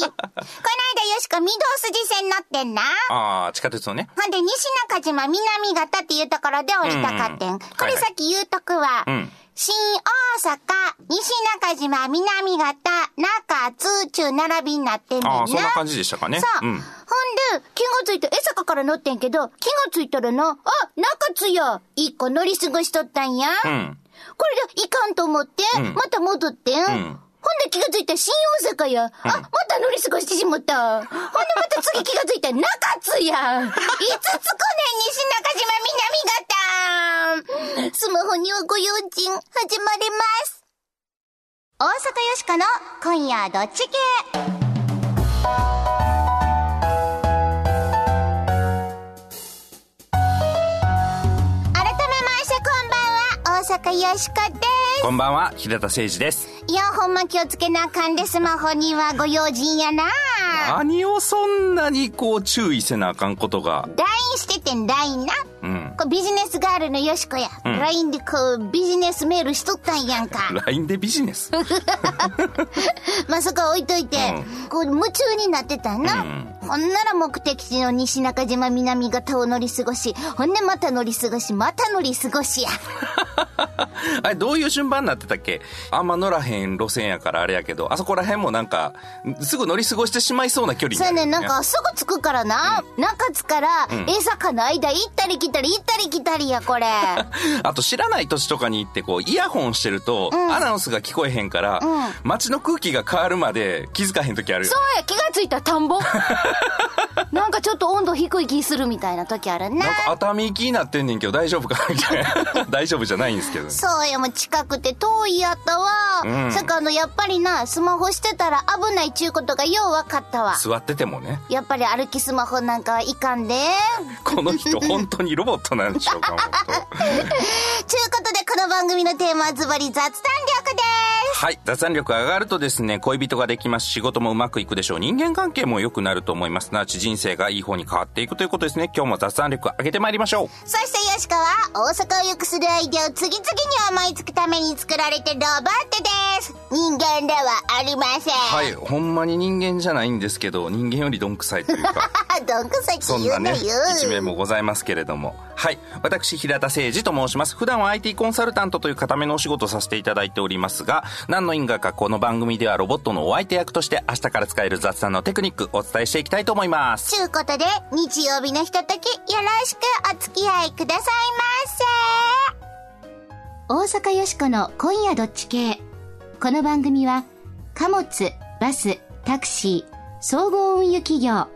この間よしこ御堂筋線乗ってんな。ああ、地下鉄のね。ほんで、西中島南型っていうところで降りたかってん。うんこれさっき言うとくわ。うん新大阪、西中島、南型、中津中並びになってんねんな。ああ、そんな感じでしたかね。そう。ん。ほんで、気がついた、江坂から乗ってんけど、気がついたらな、あ、中津や、一個乗り過ごしとったんや。うん。これでいかんと思って、うんまた戻ってん。んほんで気がついた新大阪や。あ、また乗り過ごしてしまった。ほんでまた次気がついた中津や。いつつくねん、西中島南型。スマホにはご用心、始まります。大阪よしかの今夜どっち系？改めましてこんばんは、大阪よしこです。こんばんは、平田誠二です。いや、ほんま気をつけなあかんで、スマホにはご用心やな。何をそんなにこう注意せなあかんことが？LINE しててん、LINE な。うん。こうビジネスガールのよしこや。ん LINE でこう、ビジネスメールしとったんやんか。LINE でビジネス？まあ、そこは置いといて、こう、夢中になってたんな。ほんなら目的地の西中島南型を乗り過ごし、ほんでまた乗り過ごし、また乗り過ごしや。あれ、どういう順番になってたっけ？あんま乗らへん路線やからあれやけど、あそこら辺もなんか、すぐ乗り過ごしてしまいそうな距離にそうやね、なんかすぐ着くからな。中津から、江坂の間行ったり来たり行ったり来たりや、これ。あと知らない土地とかに行ってこうイヤホンしてると、アナウンスが聞こえへんから、街の空気が変わるまで気づかへん時あるよそうや、気がついた田んぼ。なんかちょっと温度低い気するみたいな時あるな。なんか熱海行きになってんねんけど大丈夫か？なみたいな。大丈夫じゃないんですけどねそうや、もう近くて遠いやったわ。うんさかあの、やっぱりな、スマホしてたら危ないちゅうことがよう分かったわ。座っててもねやっぱり歩きスマホなんかはいかんで。この人本当にロボットなんでしょうか ちゅうことで、この番組のテーマはズバリ雑談力です。はい。雑談力が上がるとですね、恋人ができます。仕事もうまくいくでしょう。人間関係も良くなると思います。すなわち人生がいい方に変わっていくということですね。今日も雑談力上げてまいりましょう。そしてよしこは、大阪を良くするアイデアを次々に思いつくために作られてるロボットです。人間ではありません。はい。ほんまに人間じゃないんですけど、人間よりどんくさいというか。あ、どんくさいってそん言うなね、のよ。一面もございますけれども。はい。私、平田誠二と申します。普段は IT コンサルタントという固めのお仕事をさせていただいておりますが、何の因果かこの番組ではロボットのお相手役として明日から使える雑談のテクニックお伝えしていきたいと思います。ちゅうことで、日曜日のひととき、よろしくお付き合いくださいませ。大阪よしこの今夜どっち系。この番組は、貨物、バス、タクシー、総合運輸企業、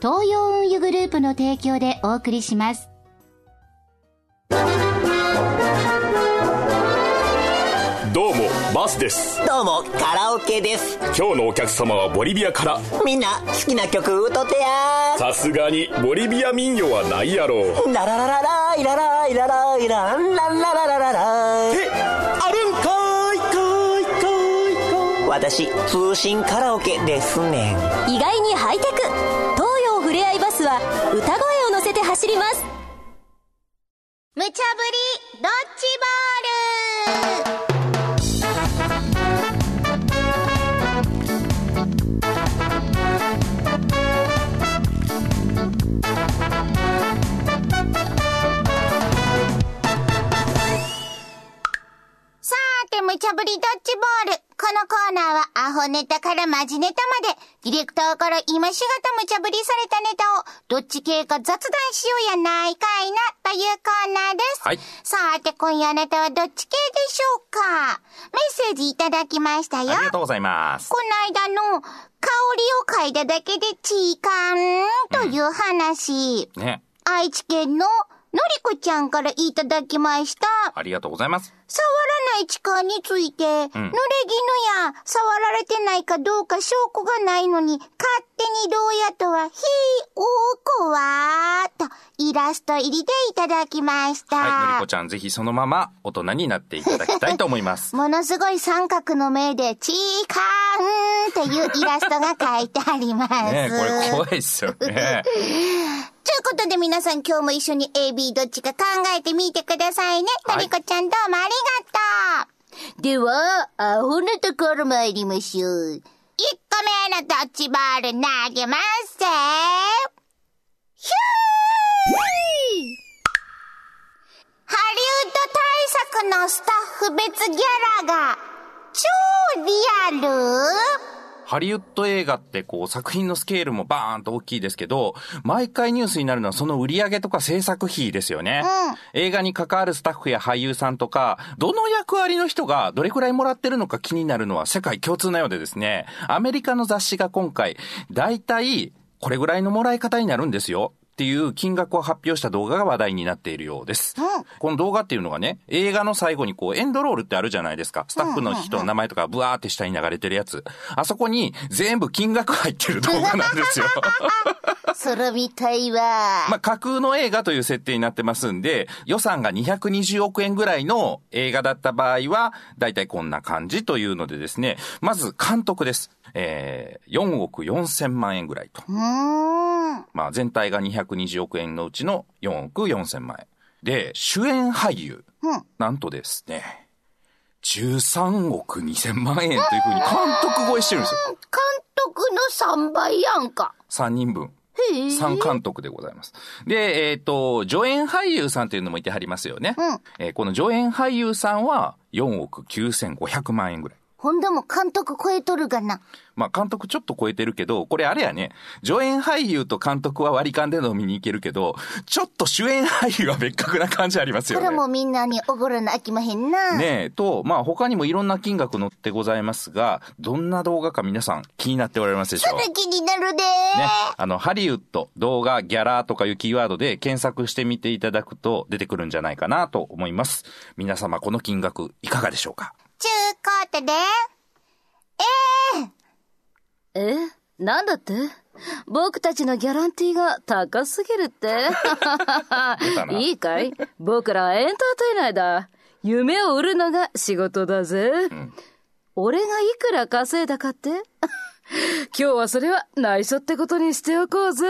東洋運輸グループの提供でお送りします。うもバスです。どうもカラオケです。今日のお客様はボリビアから。みんな好きな曲歌ってやさすがにボリビア民謡はないやろララララライラライラライラランランラララララえあるんかいかいかいかい私通信カラオケですねん意外にハイテク東洋ふれあいバスは歌声を乗せて走ります無茶ぶり、ドッジボール茶ぶりドッジボール。このコーナーは、アホネタからマジネタまで、ディレクターから今しがた無茶ぶりされたネタを、どっち系か雑談しようやないかいな、というコーナーです。はいさーて、今夜あなたはどっち系でしょうかメッセージいただきましたよ。ありがとうございます。この間の、香りを嗅いだだけでチーカンという話、ね。愛知県ののりこちゃんからいただきました。ありがとうございます。触らない痴漢について、濡れ衣や触られてないかどうか証拠がないのに、勝手にどうやとは、ひーおーこわーと、イラスト入りでいただきました。はい。のりこちゃん、ぜひそのまま大人になっていただきたいと思います。ものすごい三角の目で、チーカーンっていうイラストが書いてあります。ねこれ怖いっすよね。ということで皆さん今日も一緒に AB どっちか考えてみてくださいね。はいのりこちゃんどうもありがとう。では、アホなところ参りましょう。個目のドッジボール投げますぜ。ヒュー。ハリウッド対策のスタッフ別ギャラが超リアル。ハリウッド映画ってこう作品のスケールもバーンと大きいですけど、毎回ニュースになるのはその売り上げとか制作費ですよね。映画に関わるスタッフや俳優さんとか、どの役割の人がどれくらいもらってるのか気になるのは世界共通なようでですね、アメリカの雑誌が今回、だいたいこれぐらいのもらい方になるんですよ。っていう金額を発表した動画が話題になっているようです。この動画っていうのがね、映画の最後にこうエンドロールってあるじゃないですか。スタッフの人の名前とかブワーって下に流れてるやつ。あそこに全部金額入ってる動画なんですよ。それみたいわ。まあ、架空の映画という設定になってますんで、予算が220億円ぐらいの映画だった場合は、だいたいこんな感じというのでですね、まず監督です。えー、4億4千万円ぐらいと。まあ、全体が220億円のうちの4億4千万円。で、主演俳優。うんなんとですね、13億2千万円というふうに監督超えしてるんですよ。監督の3倍やんか。3人分。へえ。3監督でございます。で、えっ、と、助演俳優さんというのもいてはりますよね。うんえーこの助演俳優さんは4億9500万円ぐらい。ほんでも監督超えとるがな。まあ監督ちょっと超えてるけど、これあれやね、助演俳優と監督は割り勘で飲みに行けるけど、ちょっと主演俳優は別格な感じありますよね。これもみんなにおごらなあきまへんな。ねえ、と、まあ他にもいろんな金額載ってございますが、どんな動画か皆さん気になっておられますでしょう？それ気になるでね、あの、ハリウッド、動画、ギャラとかいうキーワードで検索してみていただくと出てくるんじゃないかなと思います。皆様、この金額いかがでしょうか？ちゅうことで、えなんだって？僕たちのギャランティーが高すぎるっていいかい？僕らはエンターテイナーだ。夢を売るのが仕事だぜ。俺がいくら稼いだかって？今日はそれは内緒ってことにしておこうぜ。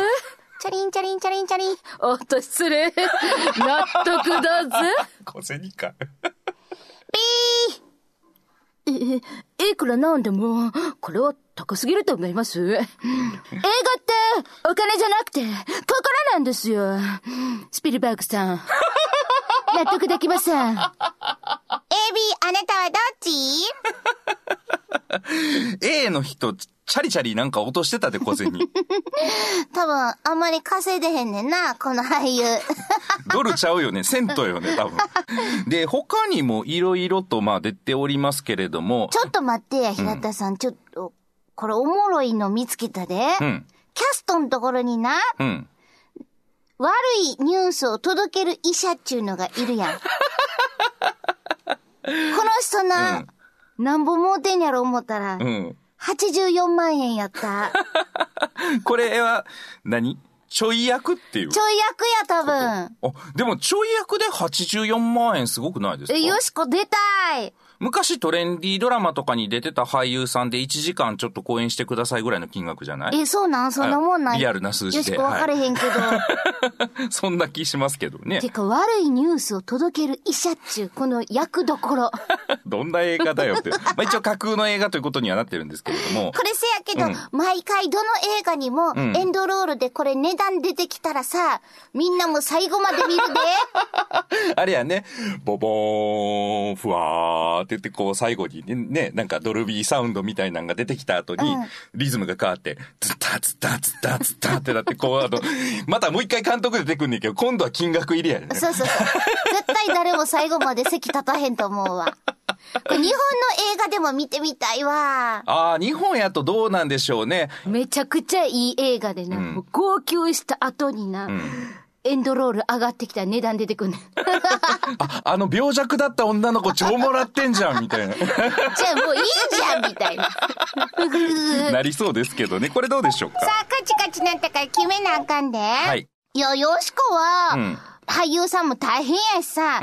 チャリンチャリンチャリンチャリン。おっと失礼。納得だぜ。小銭か。ピーえ、いくらなんでも、これは高すぎると思います。映画って、お金じゃなくて、心なんですよ。スピルバーグさん。納得できません。AB、あなたはどっち A の人、チャリチャリなんか落としてたで、小銭。多分、あんまり稼いでへんねんな、この俳優。ドルちゃうよね。セントよね、多分。で、他にもいろいろと、まあ出ておりますけれども、ちょっと待ってや、平田さん。ちょっと、これおもろいの見つけたで。うん、キャストのところにな、うん。悪いニュースを届ける医者っちゅうのがいるやん。この人な、うんなんぼもうてんやろ思ったら、うん。84万円やった。これは何、ちょい役っていう？ちょい役や、多分。あ、でもちょい役で84万円すごくないですか？え、よしこ出たい。昔トレンディードラマとかに出てた俳優さんで1時間ちょっと公演してくださいぐらいの金額じゃない？え、そうなん？そんなもんない。リアルな数字でよしこ分かれへんけど。そんな気しますけどねて。か、悪いニュースを届ける医者っちゅう、この役どころ。どんな映画だよって。まあ一応架空の映画ということにはなってるんですけれども。これせやけど、うん毎回どの映画にも、んエンドロールでこれ値段出てきたらさ、みんなも最後まで見るで。あれやね、ボボーン、ふわーって言って、こう最後にね、ねなんかドルビーサウンドみたいなのが出てきた後に、うんリズムが変わって、ズッタズッタズッタズッタってなって、こう、あの、またもう一回監督出てくんねんけど、今度は金額入りやね。そうそうそう。絶対誰も最後まで席立たへんと思うわ。これ日本の映画でも見てみたいわ。ああ、日本やとどうなんでしょうね。めちゃくちゃいい映画でな、う号泣した後にな、エンドロール上がってきたら値段出てくんねん。あ、あの病弱だった女の子超もらってんじゃん、みたいな。じゃあもういいじゃんみたいな。なりそうですけどね。これどうでしょうか？さあ、カチカチなったから決めなあかんで。はいいや、よしこは、うん俳優さんも大変やしさ、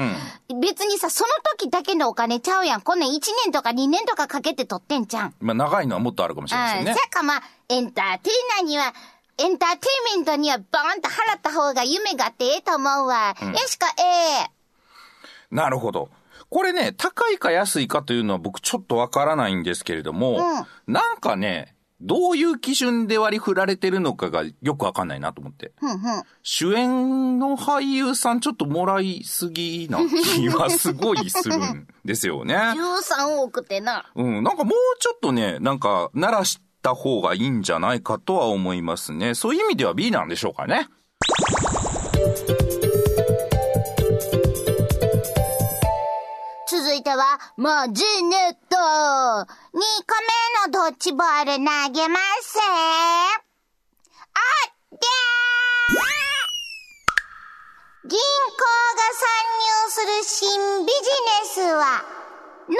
別にさ、その時だけのお金ちゃうやん。こんなん1年とか2年とかかけて取ってんじゃん。まあ長いのはもっとあるかもしれませんねうん。さ。かまあ、エンターテイナーには、エンターテイメントにはバーンと払った方が夢があってええと思うわ。よしこ、ええなるほど。これね、高いか安いかというのは僕ちょっとわからないんですけれども、なんかね、どういう基準で割り振られてるのかがよくわかんないなと思って。ふんふん。主演の俳優さんちょっともらいすぎな気はすごいするんですよね。13億ってな。うん、なんかもうちょっとね、なんか、鳴らした方がいいんじゃないかとは思いますね。そういう意味では B なんでしょうかね。続いては、マジネット。2個目のドッジボール投げます。あっでー銀行が参入する新ビジネスは、農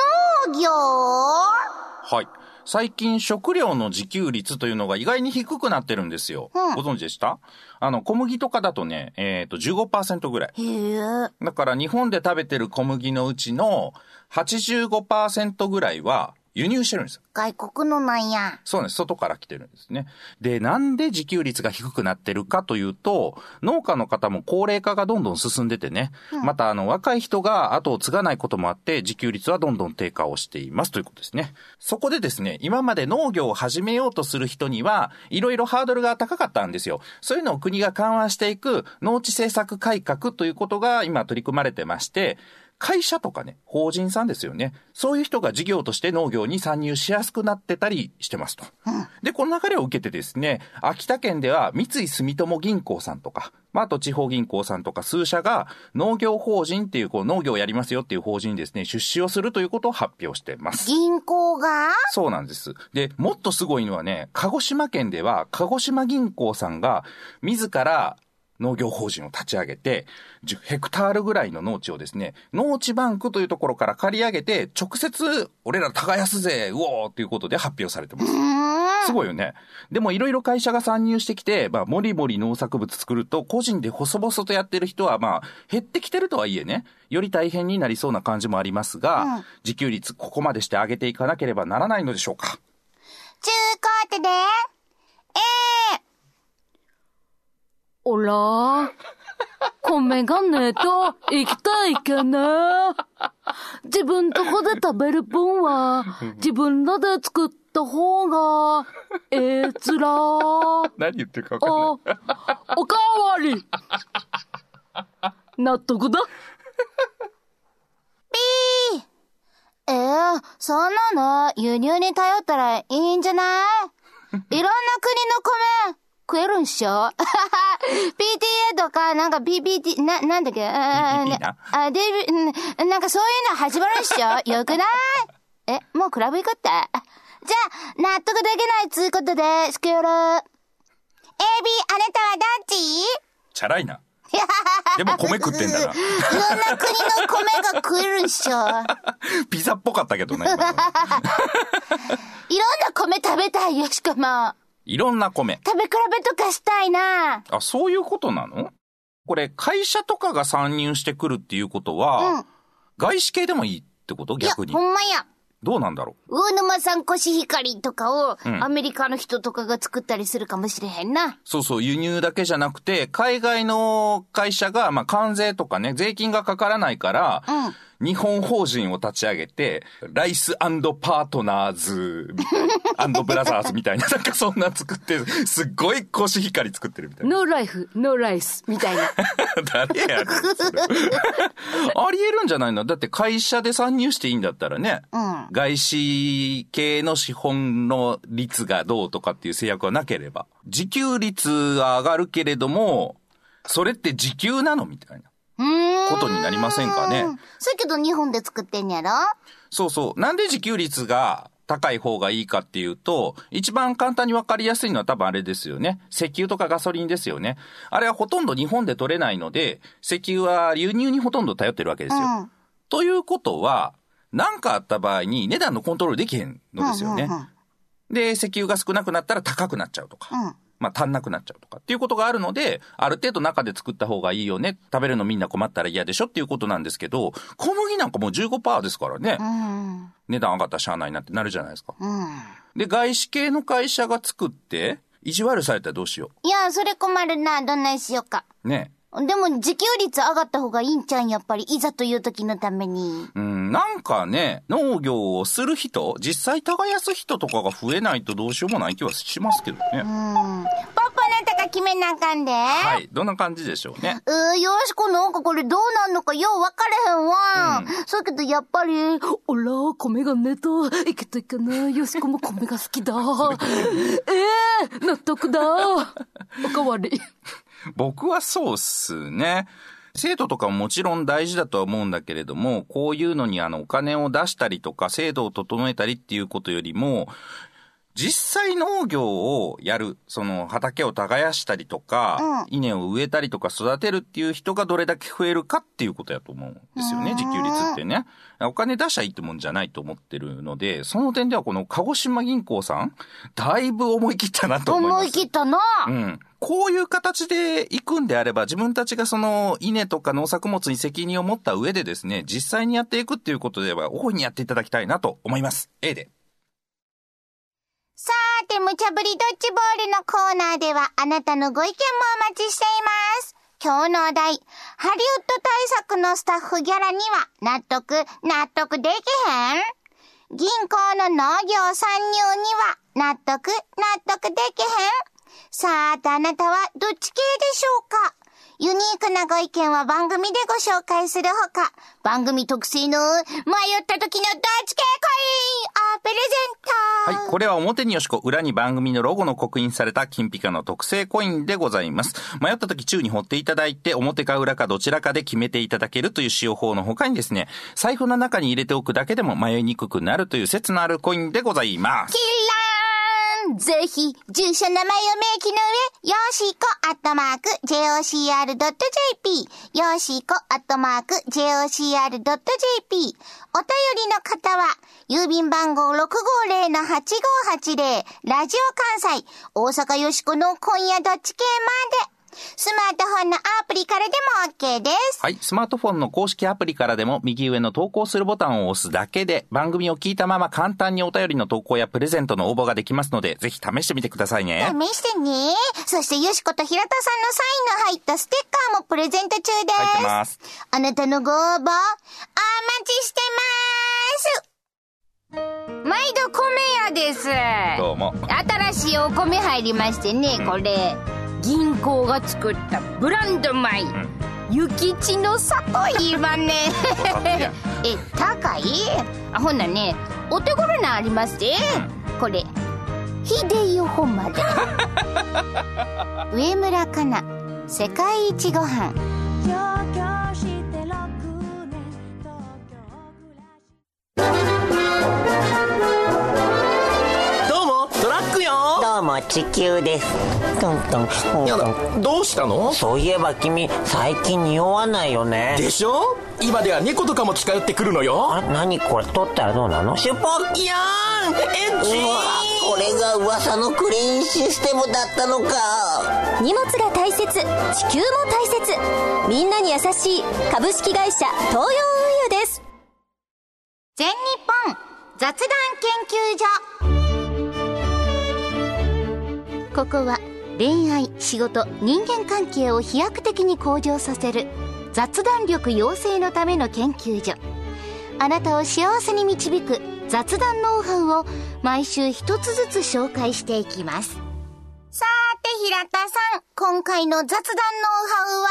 業？はい。最近食料の自給率というのが意外に低くなってるんですよ。うんご存知でした？あの、小麦とかだとね、えっ、と、15%ぐらい。だから日本で食べてる小麦のうちの85%ぐらいは輸入してるんですよ。外国のなんや。そうなんです。外から来てるんですね。で、なんで自給率が低くなってるかというと、農家の方も高齢化がどんどん進んでてね、またあの若い人が後を継がないこともあって、自給率はどんどん低下をしていますということですね。そこでですね、今まで農業を始めようとする人には、いろいろハードルが高かったんですよ。そういうのを国が緩和していく農地政策改革ということが今取り組まれてまして、会社とかね、法人さんですよね。そういう人が事業として農業に参入しやすくなってたりしてますと。で、この流れを受けてですね、秋田県では三井住友銀行さんとか、まあ、あと地方銀行さんとか数社が農業法人っていうこう農業をやりますよっていう法人にですね、出資をするということを発表してます。銀行が？そうなんです。で、もっとすごいのはね、鹿児島県では、鹿児島銀行さんが、自ら農業法人を立ち上げて、10ヘクタールぐらいの農地をですね、農地バンクというところから借り上げて、直接、俺ら耕すぜ、うおーっていうことで発表されてます。すごいよね。でもいろいろ会社が参入してきて、まあ、もりもり農作物作ると、個人で細々とやってる人は、まあ、減ってきてるとはいえね、より大変になりそうな感じもありますが、うん自給率ここまでして上げていかなければならないのでしょうか。ちゅうことで、えー、おら、米がねえと生きたいけね。自分とこで食べる分は、自分らで作った方が、ええつら。何言ってるか分かんない。あ、おかわり。納得だ。えー、そんなの輸入に頼ったらいいんじゃない？いろんな国の米食えるんしょ ?PTA とか、なんか PPT、な、なんだっけ？ああ、で、うんなんかそういうの始まるんしょ？よくない？え、もうクラブ行くって？じゃあ、納得できないつうことで、スクール。AB、あなたはどっち？チャラいな。でも米食ってんだな。いろんな国の米が食えるんしょ？ピザっぽかったけどね。いろんな米食べたいよ、しかも。いろんな米。食べ比べとかしたいな。あ、そういうことなの？これ、会社とかが参入してくるっていうことは、うん外資系でもいいってこと？いや、逆にほ。んまや。どうなんだろ魚沼産コシヒカリとかを、うんアメリカの人とかが作ったりするかもしれへんな。う。そうそう、輸入だけじゃなくて、海外の会社が、まあ、関税とかね、税金がかからないから、うん日本法人を立ち上げて、ライスパートナーズアンドブラザーズみたいな、なんかそんな作って、すっごいコシヒカリ作ってるみたいな。ノーライフ、ノーライス、みたいな。誰やねん、それ ありえるんじゃないの？だって会社で参入していいんだったらね、うん外資系の資本の率がどうとかっていう制約はなければ、自給率は上がるけれども、それって時給なの？みたいな。ことになりませんかねそうやけど日本で作ってんやろ？そうそう。なんで自給率が高い方がいいかっていうと、一番簡単にわかりやすいのは多分あれですよね。石油とかガソリンですよね。あれはほとんど日本で取れないので、石油は輸入にほとんど頼ってるわけですよ。うんということは、何かあった場合に値段のコントロールできへんのですよね。で、石油が少なくなったら高くなっちゃうとか。うんまあ足んなくなっちゃうとかっていうことがあるので、ある程度中で作った方がいいよね。食べるのみんな困ったら嫌でしょっていうことなんですけど、小麦なんかもう15%ですからね。うん。値段上がったらしゃあないなってなるじゃないですか。うん。で、外資系の会社が作って、意地悪されたらどうしよいや、それ困るな。どんなんしようか。う。ね。でも自給率上がった方がいいんちゃうんやっぱり。いざという時のために。うん、なんかね、農業をする人、実際耕す人とかが増えないとどうしようもない気はしますけどね。うん。ポッポあなたが決めなあかんで。はい。どんな感じでしょうね。うー、よしこなんかこれどうなんのかよう分からへんわ。そうやけどやっぱり、おら、米が寝た。いけたいかな。よしこも米が好きだ。ええ納得だ。おかわり。僕はそうっすね。生徒とかももちろん大事だとは思うんだけれども、こういうのにあのお金を出したりとか制度を整えたりっていうことよりも、実際農業をやる、その畑を耕したりとか、稲を植えたりとか育てるっていう人がどれだけ増えるかっていうことやと思うんですよね、自給率ってね。お金出しゃいいってもんじゃないと思ってるので、その点ではこの鹿児島銀行さん、だいぶ思い切ったなと思います。思い切ったな。うん。こういう形で行くんであれば、自分たちがその稲とか農作物に責任を持った上でですね、実際にやっていくっていうことでは、大いにやっていただきたいなと思います。A で。て、無茶ぶりドッジボールのコーナーでは、あなたのご意見もお待ちしています。今日のお題、ハリウッド対策のスタッフギャラには納得、納得できへん？銀行の農業参入には納得、納得できへん？さあ、あなたはどっち系でしょうか？ユニークなご意見は番組でご紹介するほか、番組特製の迷った時のどっち系コインをプレゼントはい。これは表によしこ、裏に番組のロゴの刻印された金ピカの特製コインでございます。迷った時宙に掘っていただいて、表か裏かどちらかで決めていただけるという使用法の他にですね、財布の中に入れておくだけでも迷いにくくなるという説のあるコインでございます。キラぜひ、住所名前を明記の上、よしーこアットマーク jocr.jp、よーしーこアットマーク jocr.jp、お便りの方は、郵便番号650-8580、ラジオ関西、大阪よしこの今夜どっち系まで、スマートフォンのアプリからでも OK です。はい。スマートフォンの公式アプリからでも右上の投稿するボタンを押すだけで番組を聞いたまま簡単にお便りの投稿やプレゼントの応募ができますので、ぜひ試してみてくださいね。試してね。そして、よしこと平田さんのサインの入ったステッカーもプレゼント中です。入ってます。あなたのご応募、お待ちしてます。毎度米屋です。どうも。新しいお米入りましてね、これ、銀行が作ったブランド米、ゆきちの里言いまね。え、高い？あ、ほんなね、お手頃なありますで、これ、ひでよほまで。上村かな、世界一ご飯。ど地球です。トントンやだどうしたの？そういえば君最近匂わないよね。でしょ？今では猫とかも近寄ってくるのよ。あれ何これ取ったらどうなの？シュポッいやーんエンジン！うわこれが噂のクリーンシステムだったのか。荷物が大切地球も大切。みんなに優しい株式会社東洋運輸です。全日本雑談研究所ここは恋愛仕事人間関係を飛躍的に向上させる雑談力養成のための研究所あなたを幸せに導く雑談ノウハウを毎週一つずつ紹介していきますさーて平田さん今回の雑談ノウハウは？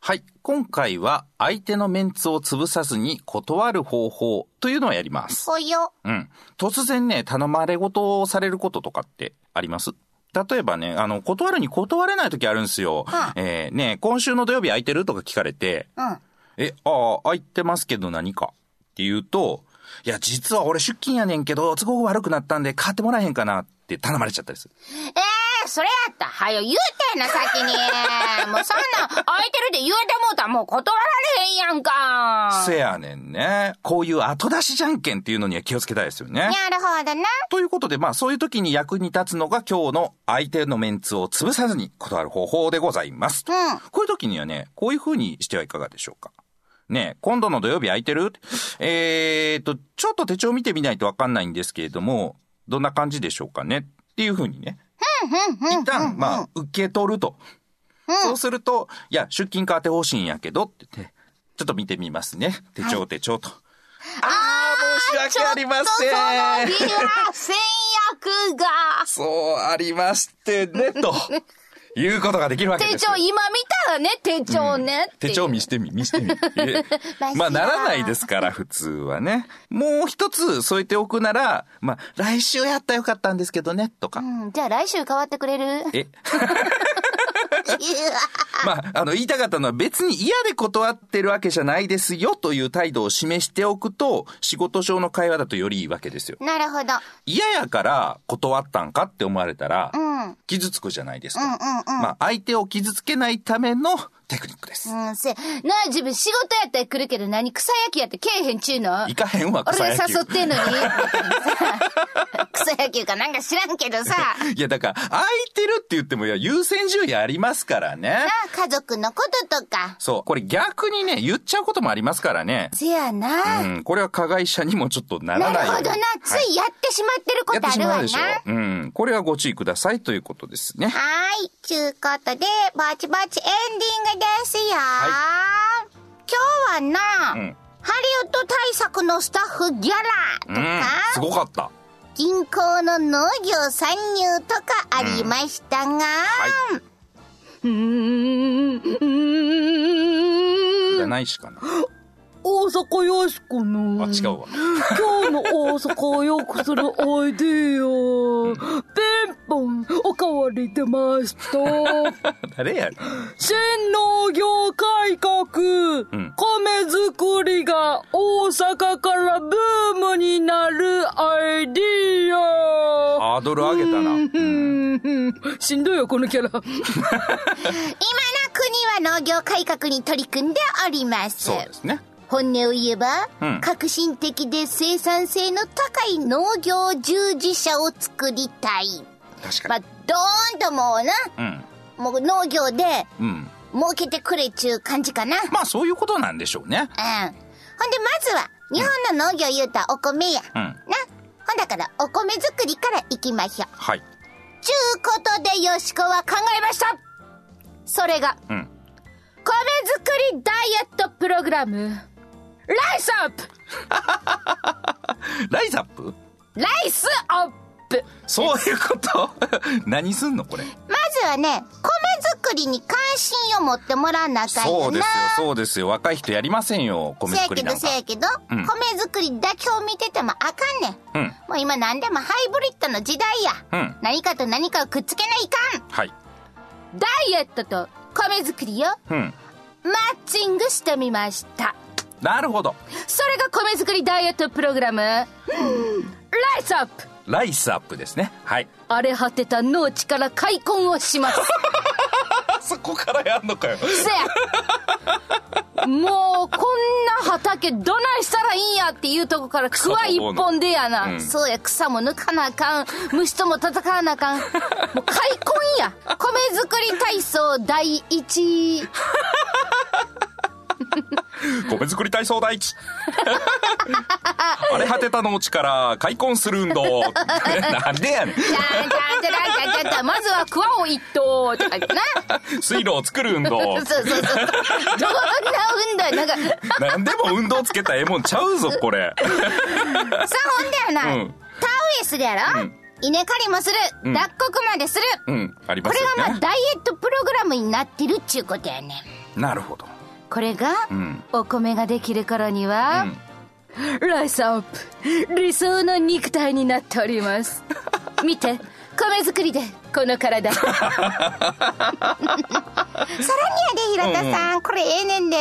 はい。今回は相手のメンツを潰さずに断る方法というのをやります。ほようん。突然ね、頼まれ事をされることとかってあります？例えばね、あの、断るに断れない時あるんですよ。はえーね、今週の土曜日空いてるとか聞かれて、うんえ、ああ、空いてますけど何かって言うと、いや、実は俺出勤やねんけど、都合悪くなったんで買ってもらえへんかなって頼まれちゃったりする。ええそれやったら、はよ言うてんな、先に。もうそんなん、空いてるで言うてもうたらもう断られへんやんか。せやねんね。こういう後出しじゃんけんっていうのには気をつけたいですよね。なるほどな。ということで、まあそういう時に役に立つのが今日の相手のメンツを潰さずに断る方法でございます。うんこういう時にはね、こういう風にしてはいかがでしょうか。ねえ今度の土曜日空いてる？えーと、ちょっと手帳見てみないとわかんないんですけれども、どんな感じでしょうかね？っていう風にね。一旦、まあ、受け取ると。そうすると、いや、出勤変わってほしいんやけどって言って、ちょっと見てみますね。手帳手帳と。ああー、申し訳ありません。ちょっとその日は戦略が。そうありましてね、と。いうことができるわけですよ。手帳、今見たらね、手帳ねう。手帳見してみ、見してみ。え まあ、ならないですから、普通はね。もう一つ添えておくなら、まあ、来週やったらよかったんですけどね、とか。うんじゃあ来週変わってくれる？え まあ、あの、言いたかったのは別に嫌で断ってるわけじゃないですよという態度を示しておくと、仕事上の会話だとよりいいわけですよ。なるほど。嫌やから断ったんかって思われたら、うん。傷つくじゃないですか。うんうんうんまあ、相手を傷つけないためのテクニックです。うん、せ、なあ、自分仕事やったら来るけど何草野球やってけえへんちゅうの？行かへんわ、草野球。誘ってんのに。草野球かなんか知らんけどさ。いや、だから、空いてるって言っても、いや、優先順位ありますからね。な家族のこととか。そう。これ逆にね、言っちゃうこともありますからね。せやな。うん。これは加害者にもちょっとならなないように。るほどな。つはいいやってしまってるこやってとあるわな。しまうでしょ。うん。これはご注意くださいということですね。はーい。ちゅうことで、ぼちぼちエンディングですよ。今日はな、うんハリウッド対策のスタッフギャラとか、うん。すごかった。銀行の農業参入とかありましたが、うーん、うーんじゃないしかな。大阪よしこの。あ、違うわ。今日の大阪を良くするアイディア。ピンポン、おかわり出ました。誰やねん新農業改革、ん米作りが大阪からブームになるアイディア。ハードル上げたな。うんしんどいよ、このキャラ。今の国は農業改革に取り組んでおります。そうですね。本音を言えば、うん革新的で生産性の高い農業従事者を作りたい。まあ、確かに。ドーンともうな、うん。もう農業でうん。儲けてくれっちゅう感じかな。うん。まあ、そういうことなんでしょうね。ほんで、まずは、日本の農業言うたらお米や。うん。な。ほんだから、お米作りから行きましょう。はい。ちゅうことで、よしこは考えましたそれが、うん。米作りダイエットプログラム。ライスアップ ライザップ？ライスアップそういうこと？何すんのこれ？まずはね、米作りに関心を持ってもらわなあかん。そうですよ、そうですよ。若い人やりませんよ、米せやけど作りなんか。せやけど、うん米作りだけを見ててもあかんねん。うん。もう今何でもハイブリッドの時代や。うん何かと何かをくっつけないかん。はい。ダイエットと米作りをうん。マッチングしてみました。なるほど。それが米作りダイエットプログラム。ライスアップライスアップですね。はい。荒れ果てた農地から開墾をします。あ そこからやんのかよ。せやもうこんな畑どないしたらいいんやっていうとこからクワ一本でやな、うんそうや草も抜かなあかん虫とも戦わなあかんもう開墾や米作り体操第一 米作り体操第一。荒れ果てた農地から開墾する運動。なんでやねん。じゃんじゃんじゃんじゃんじゃんまずはクワを一頭とか言ってな水路を作る運動。そうそうそうどんな運動やなんかなんでも運動つけたらええもんちゃうぞ、これ。さあ、ほんだよな。うん田植えするやろ、うん稲刈りもする、うん脱穀までする。うん、ありまこれすよね。がまあダイエットプログラムになってるっちゅうことやねん。なるほど。これが、うん。お米ができる頃には、ライスアップ。理想の肉体になっております。見て。米作りで。この体。さらにやで、平田さん、これええねんで、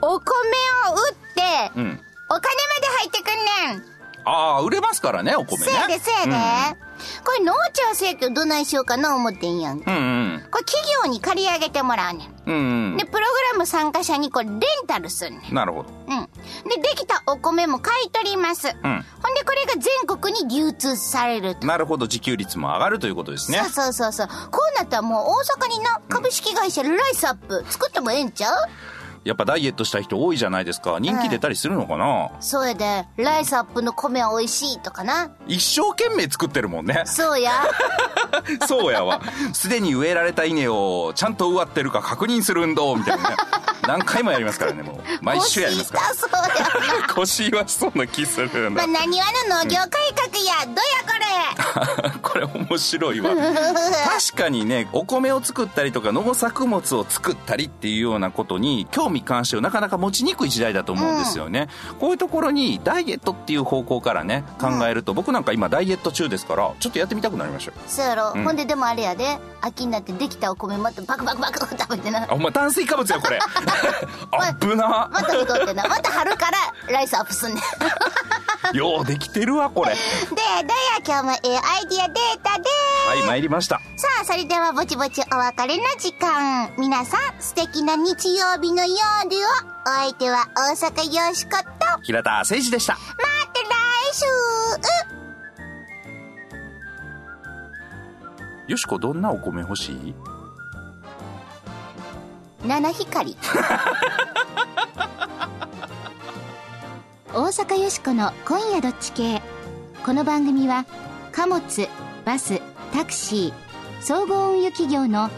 お米を売って、うん。お金まで入ってくんねん。ああ、売れますからね、お米ね。せやで、せやで。これ農地はせやけどどないしようかな思ってんやん。こうんうん。れ企業に借り上げてもらうねん。うんうんで、。プログラム参加者にこれレンタルすんねん。なるほど。うん。で、できたお米も買い取ります。んほんで、これが全国に流通されると。なるほど、自給率も上がるということですねそう。そうそうそう。こうなったらもう大阪にな、株式会社ライスアップ作ってもええんちゃう？やっぱダイエットした人多いじゃないですか。人気出たりするのかな、そうやで、ライスアップの米は美味しいとかな。一生懸命作ってるもんね。そうや。そうやわ。すでに植えられた稲をちゃんと植わってるか確認する運動みたいなね。何回もやりますからね、もう。毎週やりますから。腰痛そうやな。腰はしそうな気するなまあ、。何話の農業改革や、どやこれ。これ面白いわ。確かにね、お米を作ったりとか農作物を作ったりっていうようなことに興味関心をなかなか持ちにくい時代だと思うんですよね。こういうところにダイエットっていう方向からね、考えると、僕なんか今ダイエット中ですから、ちょっとやってみたくなりましたよ。そうやろ、うんほんででもあれやで秋になってできたお米またバクバクバク食べてなあ、お前炭水化物よ、これ。あっぶな。また太ってなまた春からライスアップすんねん ようできてるわ、これ。でどや今日もええアイディアデータではい、参りました。さあそれではぼちぼちお別れの時間。皆さん素敵な日曜日の夜をお相手は大阪よしこと。ま平田誠二でした。た来週。よしこ、どんなお米欲しい？七光 大阪よしこの今夜どっち系。この番組は貨物バスタクシー総合運輸企業の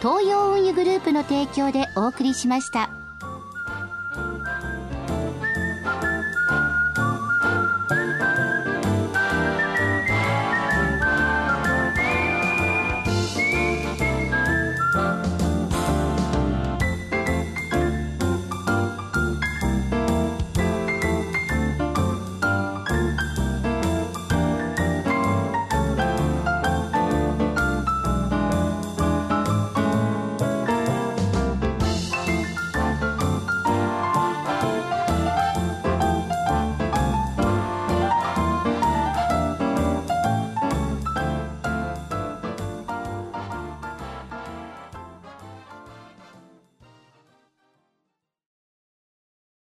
東洋運輸グループの提供でお送りしました。